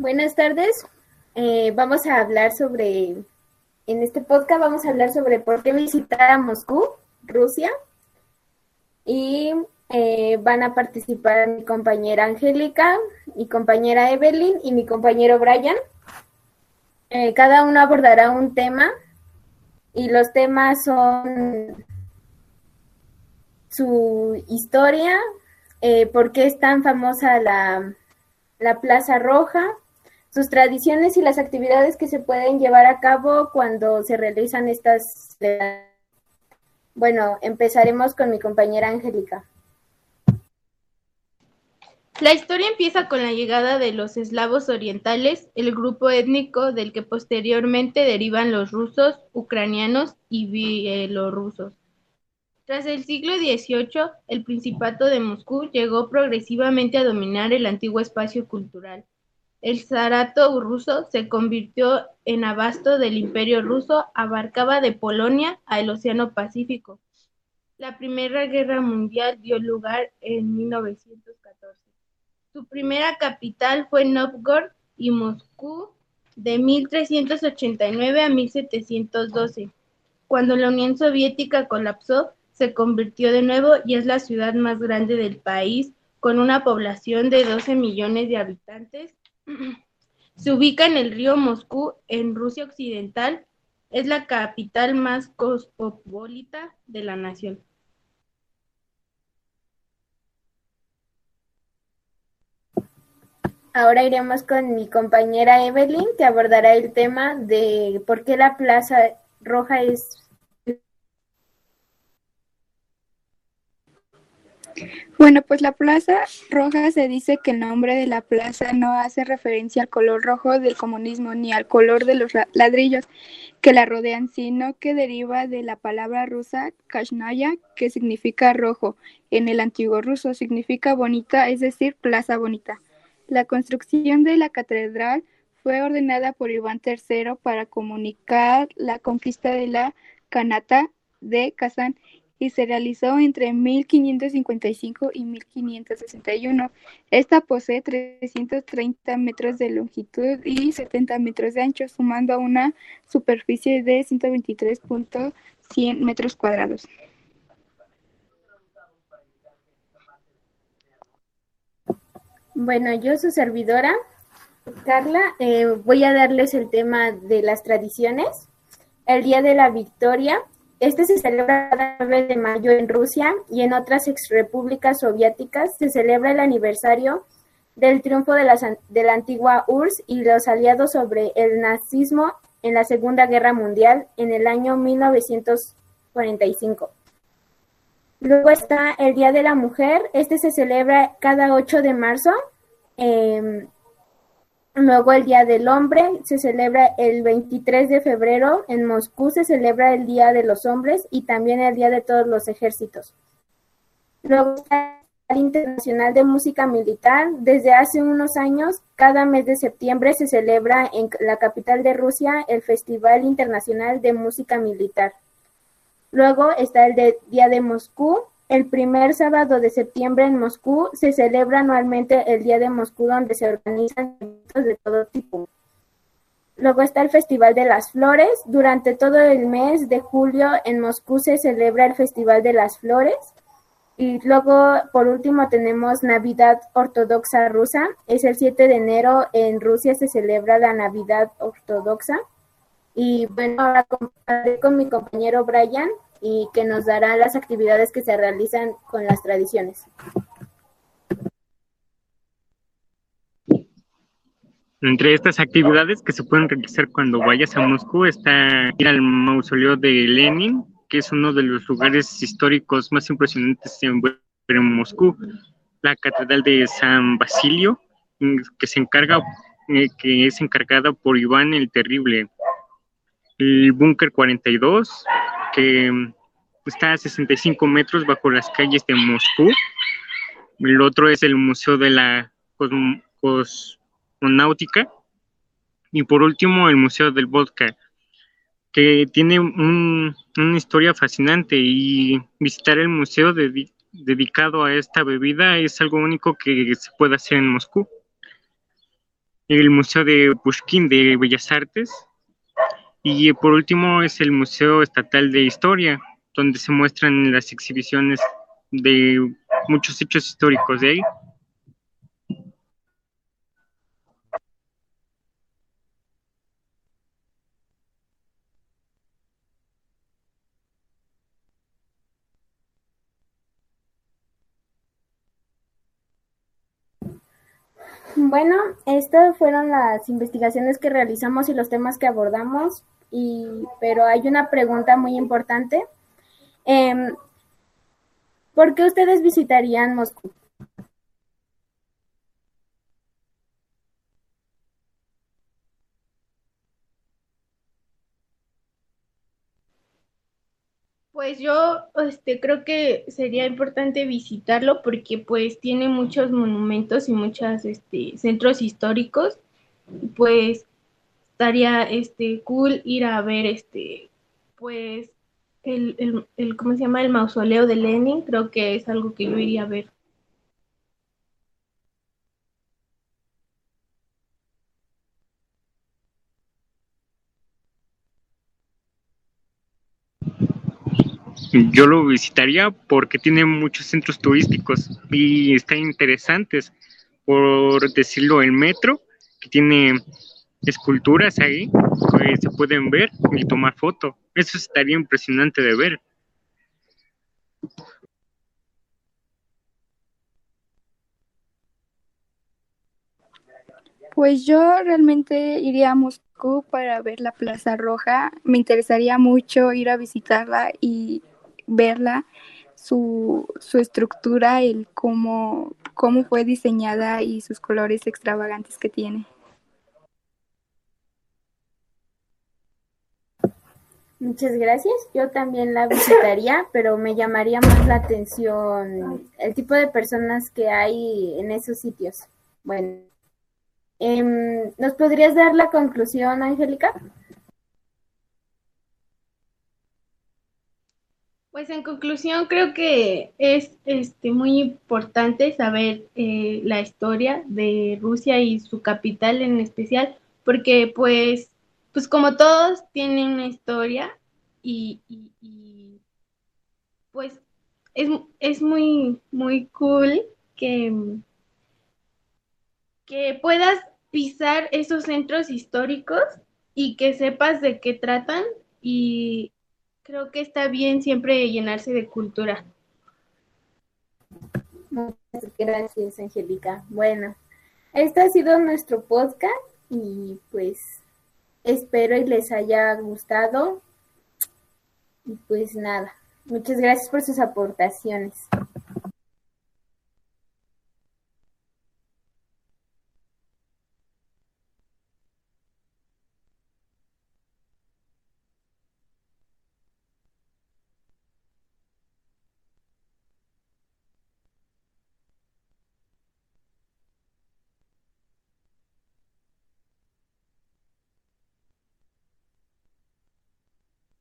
Buenas tardes. Eh, vamos a hablar sobre, en este podcast vamos a hablar sobre por qué visitar a Moscú, Rusia. Y eh, van a participar mi compañera Angélica, mi compañera Evelyn y mi compañero Brian. Eh, cada uno abordará un tema y los temas son su historia, por qué es tan famosa la, la Plaza Roja, sus tradiciones y las actividades que se pueden llevar a cabo cuando se realizan estas. Bueno, empezaremos con mi compañera Angélica. La historia empieza con la llegada de los eslavos orientales, el grupo étnico del que posteriormente derivan los rusos, ucranianos y bielorrusos. Tras el siglo XVIII, el Principado de Moscú llegó progresivamente a dominar el antiguo espacio cultural. El zarato ruso se convirtió en abasto del Imperio ruso, abarcaba de Polonia al Océano Pacífico. La Primera Guerra Mundial dio lugar en 1914. Su primera capital fue Novgorod y Moscú de 1389 a 1712. Cuando la Unión Soviética colapsó, se convirtió de nuevo y es la ciudad más grande del país, con una población de 12 millones de habitantes. Se ubica en el río Moscú, en Rusia Occidental. Es la capital más cosmopolita de la nación. Ahora iremos con mi compañera Evelyn, que abordará el tema de por qué la Plaza Roja es... Bueno, pues la Plaza Roja se dice que el nombre de la plaza no hace referencia al color rojo del comunismo ni al color de los ladrillos que la rodean, sino que deriva de la palabra rusa kashnaya, que significa rojo. En el antiguo ruso significa bonita, es decir, plaza bonita. La construcción de la catedral fue ordenada por Iván III para comunicar la conquista de la Kanata de Kazán y se realizó entre 1555 y 1561. Esta posee 330 metros de longitud y 70 metros de ancho, sumando a una superficie de 123.100 metros cuadrados. Bueno, yo su servidora, Carla, eh, voy a darles el tema de las tradiciones. El Día de la Victoria. Este se celebra el 9 de mayo en Rusia y en otras exrepúblicas soviéticas se celebra el aniversario del triunfo de la, de la antigua URSS y los aliados sobre el nazismo en la Segunda Guerra Mundial en el año 1945. Luego está el Día de la Mujer. Este se celebra cada 8 de marzo. Em, luego el Día del Hombre se celebra el 23 de febrero. En Moscú se celebra el Día de los Hombres y también el Día de todos los ejércitos. Luego está el Internacional de Música Militar. Desde hace unos años, cada mes de septiembre se celebra en la capital de Rusia el Festival Internacional de Música Militar. Luego está el Día de Moscú. El primer sábado de septiembre en Moscú se celebra anualmente el Día de Moscú donde se organizan de todo tipo. Luego está el Festival de las Flores. Durante todo el mes de julio en Moscú se celebra el Festival de las Flores. Y luego, por último, tenemos Navidad Ortodoxa Rusa. Es el 7 de enero en Rusia se celebra la Navidad Ortodoxa. Y bueno, ahora compartiré con mi compañero Brian y que nos dará las actividades que se realizan con las tradiciones. Entre estas actividades que se pueden realizar cuando vayas a Moscú está ir al mausoleo de Lenin, que es uno de los lugares históricos más impresionantes en, Moscú, la catedral de San Basilio, que se encarga, eh, que es encargada por Iván el Terrible, el Búnker 42, que está a 65 metros bajo las calles de Moscú. El otro es el Museo de la Y por último, el Museo del Vodka, que tiene una historia fascinante y visitar el museo dedicado a esta bebida es algo único que se puede hacer en Moscú. el Museo de Pushkin de Bellas Artes y por último es el Museo Estatal de Historia, donde se muestran las exhibiciones de muchos hechos históricos de ahí. Bueno, estas fueron las investigaciones que realizamos y los temas que abordamos, y, pero hay una pregunta muy importante. Eh, ¿Por qué ustedes visitarían Moscú? Pues yo este, creo que sería importante visitarlo porque pues tiene muchos monumentos y muchos este, centros históricos. Pues estaría este, cool ir a ver este, pues el, el, el, ¿cómo se llama? El mausoleo de Lenin. Creo que es algo que yo iría a ver. Yo lo visitaría porque tiene muchos centros turísticos y están interesantes. Por decirlo, el metro, que tiene esculturas ahí, pues se pueden ver y tomar foto. Eso estaría impresionante de ver. Pues yo realmente iría a Moscú para ver la Plaza Roja. Me interesaría mucho ir a visitarla y verla, su, su estructura, el cómo, cómo fue diseñada y sus colores extravagantes que tiene. Muchas gracias. Yo también la visitaría, pero me llamaría más la atención el tipo de personas que hay en esos sitios. Bueno, eh, ¿nos podrías dar la conclusión, Angélica? Pues en conclusión creo que es este, muy importante saber eh, la historia de Rusia y su capital en especial, porque pues, pues como todos tienen una historia y, y, pues es, es, muy, muy cool que, que puedas pisar esos centros históricos y que sepas de qué tratan y Creo que está bien siempre llenarse de cultura. Muchas gracias, Angélica. Bueno, este ha sido nuestro podcast y pues espero y les haya gustado. Y pues nada, muchas gracias por sus aportaciones.